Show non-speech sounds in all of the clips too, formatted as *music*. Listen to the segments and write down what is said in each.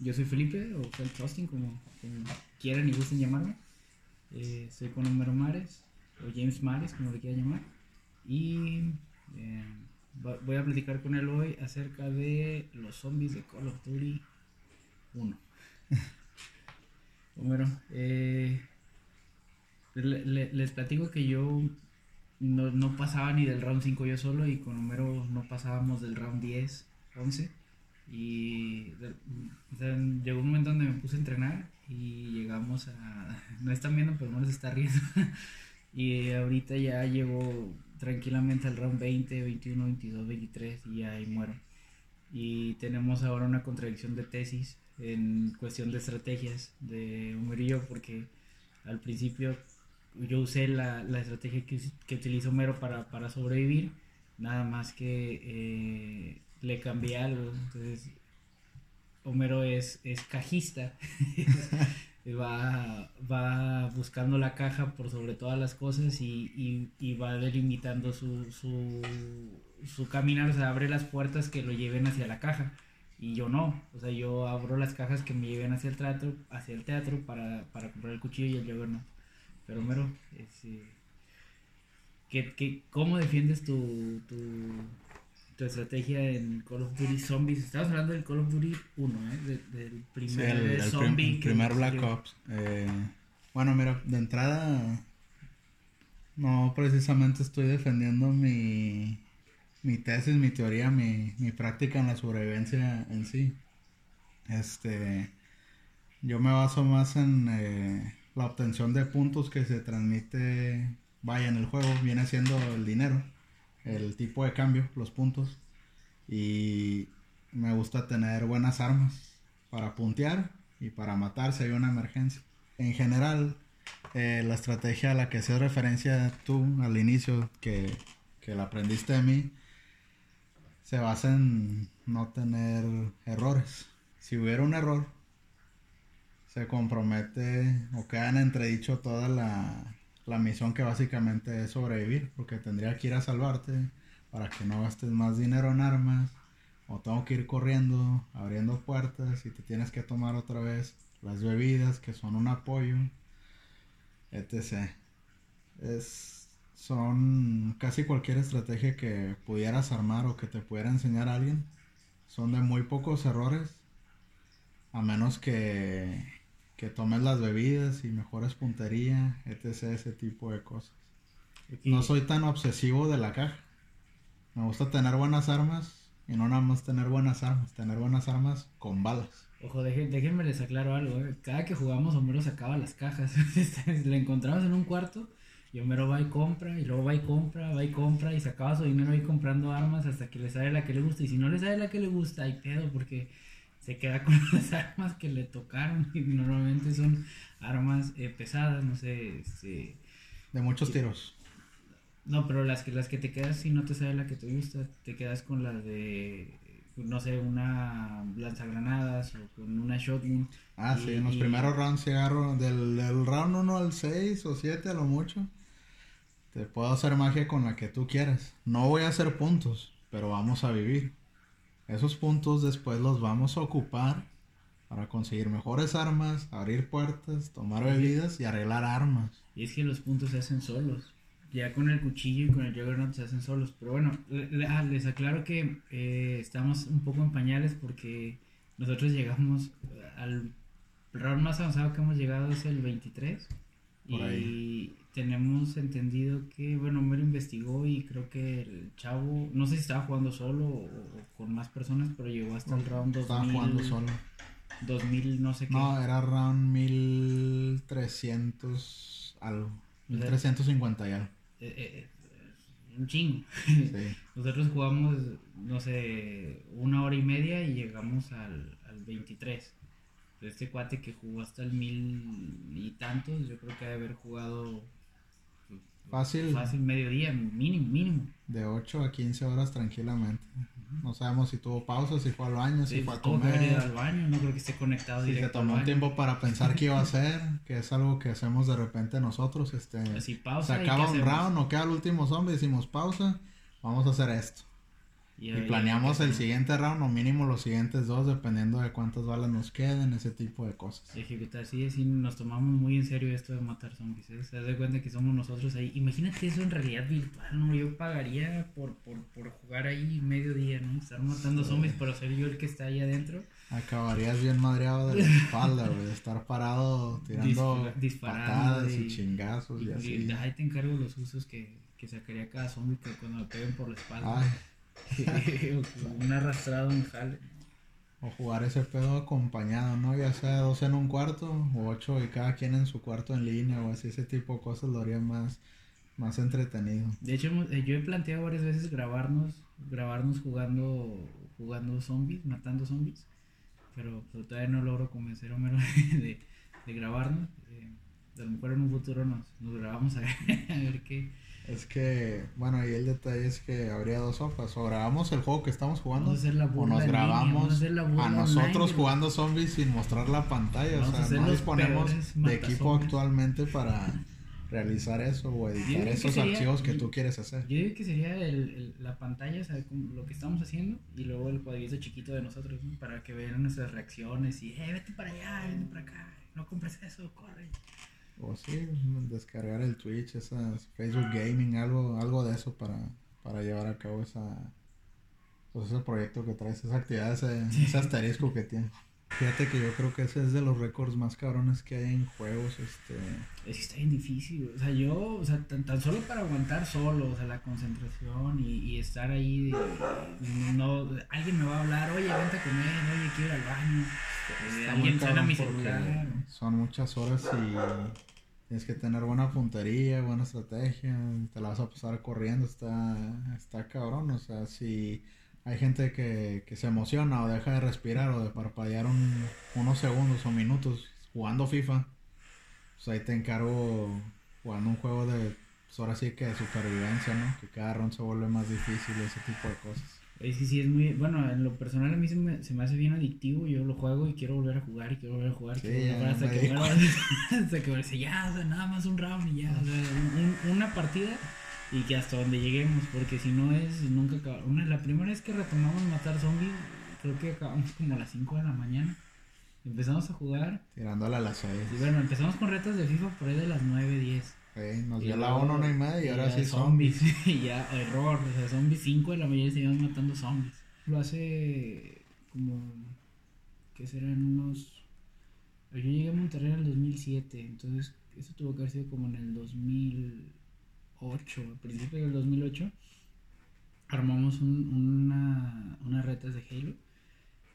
yo soy Felipe, o Fel Trusting, como, quieran y gusten llamarme. Eh, estoy con Homero Mares, o James Mares, como le quieran llamar. Y eh, voy a platicar con él hoy acerca de los zombies de Call of Duty 1. *laughs* Homero, eh, les platico que yo no, no, pasaba ni del round 5 yo solo y con Homero no pasábamos del round 10, 11. Y llegó un momento donde me puse a entrenar y llegamos a... *laughs* No están viendo, pero no les está riendo. *laughs* y ahorita ya llego tranquilamente al round 20, 21, 22, 23 y ahí muero. Y tenemos ahora una contradicción de tesis en cuestión de estrategias de Homero porque al principio yo usé la, la estrategia que, que, utilizó Homero para, para, sobrevivir, nada más que eh, le cambié algo. Entonces, Homero es, es cajista, *laughs* va, va buscando la caja por sobre todas las cosas y, y, va delimitando su, su, su caminar, o sea, abre las puertas que lo lleven hacia la caja. Y yo no, o sea, yo abro las cajas que me lleven hacia el teatro, hacia el teatro para, para comprar el cuchillo y el Jogger no. Pero Homero, este, ¿qué, cómo defiendes tu, tu, tu, estrategia en Call of Duty Zombies? Estamos hablando del Call of Duty 1, ¿eh? del primer zombie. el primer Black Ops. Eh, bueno, mira, de entrada, no precisamente estoy defendiendo mi, mi tesis, mi teoría, mi, mi práctica en la sobrevivencia en sí. Este, yo me baso más en... Eh, la obtención de puntos que se transmite, vaya, en el juego, viene siendo el dinero, el tipo de cambio, los puntos. Y me gusta tener buenas armas para puntear y para matar si hay una emergencia. En general, eh, la estrategia a la que haces referencia tú al inicio, que, que la aprendiste de mí, se basa en no tener errores. Si hubiera un error, se compromete o queda en entredicho toda la, la misión que básicamente es sobrevivir, porque tendría que ir a salvarte para que no gastes más dinero en armas, o tengo que ir corriendo, abriendo puertas y te tienes que tomar otra vez las bebidas que son un apoyo, etc. Es, son casi cualquier estrategia que pudieras armar o que te pudiera enseñar alguien. Son de muy pocos errores, a menos que que tomes las bebidas y mejores puntería, etc. Ese tipo de cosas. No soy tan obsesivo de la caja. Me gusta tener buenas armas y no nada más tener buenas armas, tener buenas armas con balas. Ojo, déjenme les aclaro algo. ¿eh? Cada que jugamos, Homero sacaba las cajas. *laughs* Le encontramos en un cuarto y Homero va y compra, y luego va y compra, va y compra, y sacaba su dinero ahí comprando armas hasta que le sale la que le gusta. Y si no le sale la que le gusta, hay pedo, porque se queda *laughs* con las armas que le tocaron y normalmente son armas eh, pesadas, no sé, este, de muchos tiros. No, pero las que las que te quedas si no te sale la que te gusta, te quedas con las de no sé, una lanzagranadas o con una shotgun. Ah, sí, en los primeros rounds se agarro del, del round 1 al 6 o 7 a lo mucho. Te puedo hacer magia con la que tú quieras. No voy a hacer puntos, pero vamos a vivir. Esos puntos después los vamos a ocupar para conseguir mejores armas, abrir puertas, tomar bebidas y arreglar armas. Y es que los puntos se hacen solos. Ya con el cuchillo y con el Juggernaut se hacen solos. Pero bueno, ah, les aclaro que eh, estamos un poco en pañales porque nosotros llegamos al round más avanzado que hemos llegado es el 23. Y tenemos entendido que, bueno, me lo investigó y creo que el chavo, no sé si estaba jugando solo o, con más personas, pero llegó hasta el round 2000. Estaba jugando solo. 2000, no sé qué. No, era round 1300 algo. 1350 y algo. Eh, eh, un chingo. *laughs* Nosotros jugamos, no sé, una hora y media y llegamos al, al 23 este cuate que jugó hasta el mil y tantos, yo creo que debe haber jugado Fácil. Fácil mediodía, mínimo, mínimo. De 8 a 15 horas tranquilamente. No sabemos si tuvo pausa, si fue al baño, si fue a comer. al baño, no creo que esté conectado si se tomó un tiempo para pensar qué iba a *laughs* hacer, que es algo que hacemos de repente nosotros. Este, pausa se acaba un round, o queda el último zombie, decimos pausa, vamos a hacer esto. Y, ahí- planeamos el siguiente round o mínimo los siguientes dos, dependiendo de cuántas balas nos queden, ese tipo de cosas. Ejecutar, sí, sí, nos tomamos muy en serio esto de matar zombies, ¿eh? Se da cuenta que somos nosotros ahí. Imagínate eso en realidad virtual, ¿no? Yo pagaría por, por, por jugar ahí medio día, ¿no? Estar matando Sí. zombies, pero ser yo el que está ahí adentro. Acabarías bien madreado de la espalda, güey, de estar parado tirando disparando patadas y, y- chingazos y, Y, así. y ahí te encargo los usos que, que sacaría cada zombie que cuando me peguen por la espalda. Ay, *laughs* Un arrastrado, un jale. o jugar ese pedo acompañado, ¿no? Ya sea dos en un cuarto o ocho y cada quien en su cuarto en línea o así, ese tipo de cosas lo haría más, más entretenido. De hecho, eh, yo he planteado varias veces grabarnos, grabarnos jugando, jugando zombies, matando zombies, pero, pero todavía no logro convencer a Homero *laughs* de, de grabarnos. Eh, a lo mejor en un futuro nos, nos grabamos a ver, *laughs* a ver qué. Es que, bueno, ahí el detalle es que habría dos sopas. O grabamos el juego que estamos jugando, o nos línea, a grabamos a nosotros jugando zombies sin mostrar la pantalla. Vamos o sea, no disponemos de equipo actualmente para realizar eso o editar esos sería- archivos que yo- tú quieres hacer. Yo digo que sería el, el- la pantalla, o sea, lo que estamos haciendo, y luego el cuadrito chiquito de nosotros, ¿no? para que vean nuestras reacciones y, eh, vete para allá, vete para acá, no compres eso, corre. O sí, descargar el Twitch, esas Facebook Gaming, algo, algo de eso para, para llevar a cabo esa, pues ese proyecto que traes, esa actividad, ese, ese asterisco que tiene. Fíjate que yo creo que ese es de los récords más cabrones que hay en juegos, este... Es que está bien difícil, o sea, yo, o sea, tan, tan solo para aguantar solo, o sea, la concentración y, y estar ahí, de- no, alguien me va a hablar, oye, vente a comer, oye, quiero ir al baño, eh, Está alguien muy suena mi celular. Son muchas horas y tienes que tener buena puntería, buena estrategia, te la vas a pasar corriendo, está, está cabrón, o sea, si hay gente que, que se emociona o deja de respirar o de parpadear un- unos segundos o minutos jugando FIFA, pues ahí te encargo jugando un juego de, pues ahora sí que de supervivencia, ¿no? Que cada ron se vuelve más difícil y ese tipo de cosas. Es que sí, es muy, bueno, en lo personal a mí se me, se me hace bien adictivo, yo lo juego y quiero volver a jugar y quiero volver a jugar, Sí, quiero volver hasta me que muera, *laughs* hasta que me ya, o sea, nada más un round y ya, o sea, un- un- una partida y que hasta donde lleguemos, porque si no es, nunca acaba. Una, la primera vez que retomamos matar zombies, creo que acabamos como a las 5 de la mañana, empezamos a jugar, Tirándole a las seis. y bueno, empezamos con retas de FIFA por ahí de las 9, 10. Sí, nos dio la luego- 1, una y media y ahora sí zombies. *laughs* Y ya, error. O sea, zombies 5 de la mañana y seguimos matando zombies. Lo hace como. ¿Qué serán unos.? Yo llegué a Monterrey en el 2007, entonces eso tuvo que haber sido como en el 2008, al principio del 2008. Armamos un- una, unas retas de Halo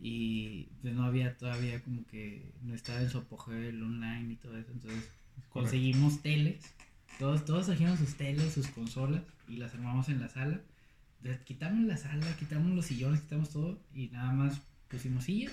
y pues no había todavía como que no estaba en su apogeo el online y todo eso, entonces conseguimos teles, todos, todos trajeron sus teles, sus consolas y las armamos en la sala. De- Quitamos la sala, quitamos los sillones, quitamos todo y nada más pusimos sillas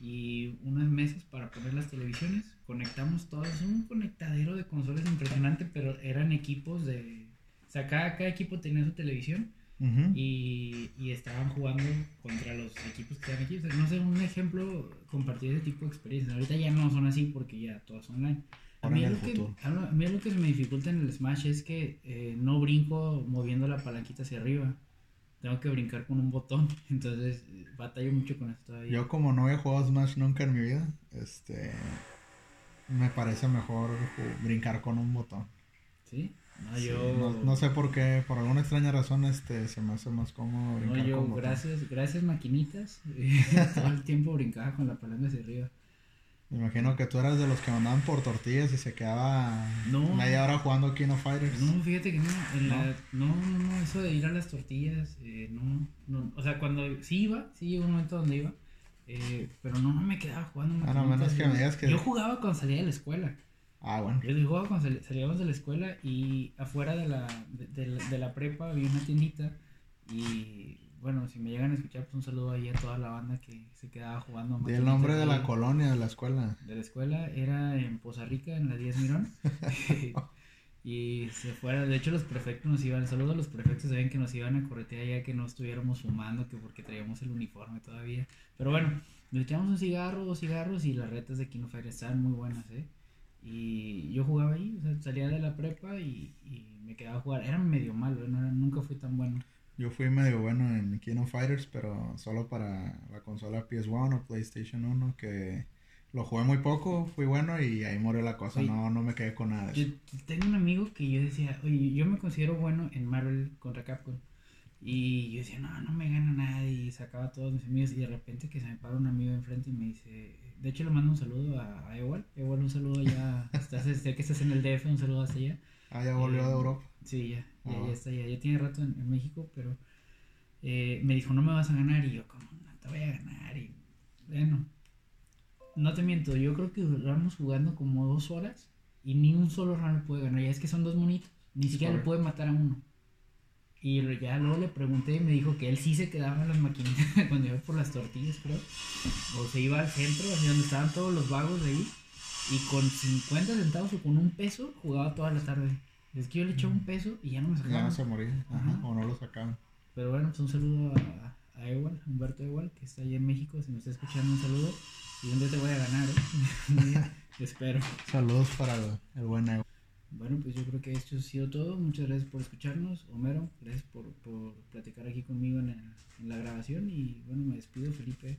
y unas mesas para poner las televisiones. Conectamos todas, un conectadero de consolas impresionante, pero eran equipos de... O sea, cada, cada equipo tenía su televisión y, y estaban jugando contra los equipos que están aquí. O sea, no sé, un ejemplo, compartir ese tipo de experiencias. Ahorita ya no son así porque ya todas son online. A mí, lo que, a mí lo que se me dificulta en el Smash es que eh, no brinco moviendo la palanquita hacia arriba. Tengo que brincar con un botón. *laughs* Entonces, batallo mucho con eso todavía. Yo como no he jugado Smash nunca en mi vida, este me parece mejor brincar con un botón. ¿Sí? No, Sí, yo. no, no sé por qué, por alguna extraña razón este se me hace más cómodo no, brincar yo, con botón. gracias, gracias maquinitas. *laughs* todo el tiempo brincaba con la palanca hacia arriba. Me imagino que tú eras de los que mandaban por tortillas y se quedaba No. media hora jugando King of Fighters. No, fíjate que no, en la- no, no, no, eso de ir a las tortillas, eh, no, no, o sea, cuando sí iba, sí llegó un momento donde iba, eh, pero no, no me quedaba jugando. Ah, no, menos que me digas que- Yo jugaba cuando salía de la escuela, Ah, bueno. yo jugaba cuando sal- salíamos de la escuela y afuera de la, de, de la prepa había una tiendita y, bueno, si me llegan a escuchar, pues un saludo ahí a toda la banda que se quedaba jugando. Di el maquinitas nombre de la ahí. colonia de la escuela. de la escuela era en Poza Rica, en la 10 Mirón. *laughs* *laughs* y se fuera, de hecho los prefectos nos iban, saludos a los prefectos, sabían que nos iban a corretear ya que no estuviéramos fumando, que porque traíamos el uniforme todavía. Pero bueno, nos echamos un cigarro, dos cigarros y las retas de Kino Fire estaban muy buenas, ¿eh? Y yo jugaba ahí, o sea, salía de la prepa y, y me quedaba a jugar. Era medio malo, no era- nunca fui tan bueno. Yo fui medio bueno en King of Fighters, pero solo para la consola PS1 o PlayStation 1, que lo jugué muy poco, fui bueno y ahí murió la cosa, no, no me quedé con nada. Yo tengo un amigo que yo decía, oye, yo me considero bueno en Marvel contra Capcom. Y yo decía, no, no me gana nadie. Y sacaba a todos mis amigos. Y de repente que se me para un amigo enfrente y me dice, de hecho le mando un saludo a, a Ewal. Ewal, un saludo ya. *laughs* estás, sé que estás en el DF, un saludo hasta allá. Ah, ya volvió de eh, Europa. Sí, ya, ya, ah, está ya. Ya tiene rato en, México, pero eh, me dijo, no me vas a ganar. Y yo, como, no te voy a ganar. Y bueno, no te miento, yo creo que duramos jugando como dos horas. Y ni un solo round puede ganar. Ya es que son dos monitos. Ni siquiera le puede matar a uno. Y ya luego le pregunté y me dijo que él sí se quedaba en las maquinitas *laughs* cuando iba por las tortillas, creo. O se iba al centro, así donde estaban todos los vagos de ahí. Y con 50 centavos o con un peso jugaba toda la tarde. Es que yo le echaba un peso y ya no me sacaba. Ya no se moría, Ajá. o no lo sacaban. Pero bueno, pues un saludo a, a Ewal, Humberto Ewal, que está ahí en México. Si me está escuchando, un saludo. Y un día te voy a ganar, ¿eh? *laughs* Espero. Saludos para el buen Ewal. Bueno, pues yo creo que esto ha sido todo. Muchas gracias por escucharnos. Homero, gracias por, por platicar aquí conmigo en, en, la grabación. Y bueno, me despido, Felipe.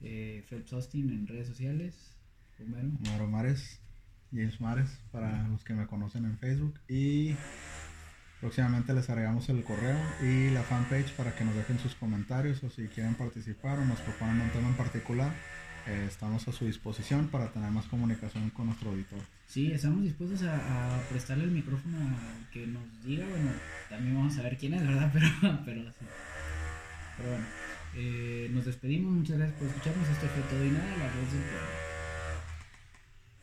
Eh, Phelps Austin en redes sociales. Homero. Homero Mares. James Mares, para los que me conocen en Facebook. Y próximamente les agregamos el correo y la fanpage para que nos dejen sus comentarios o si quieren participar o nos proponen un tema en particular eh, estamos a su disposición para tener más comunicación con nuestro auditor. Sí, estamos dispuestos a, prestarle el micrófono a que nos diga, bueno, también vamos a ver quién es, ¿verdad? *laughs* Pero, pero sí. Pero bueno, eh, nos despedimos, muchas gracias por escucharnos, esto fue todo y nada, la voz del pueblo.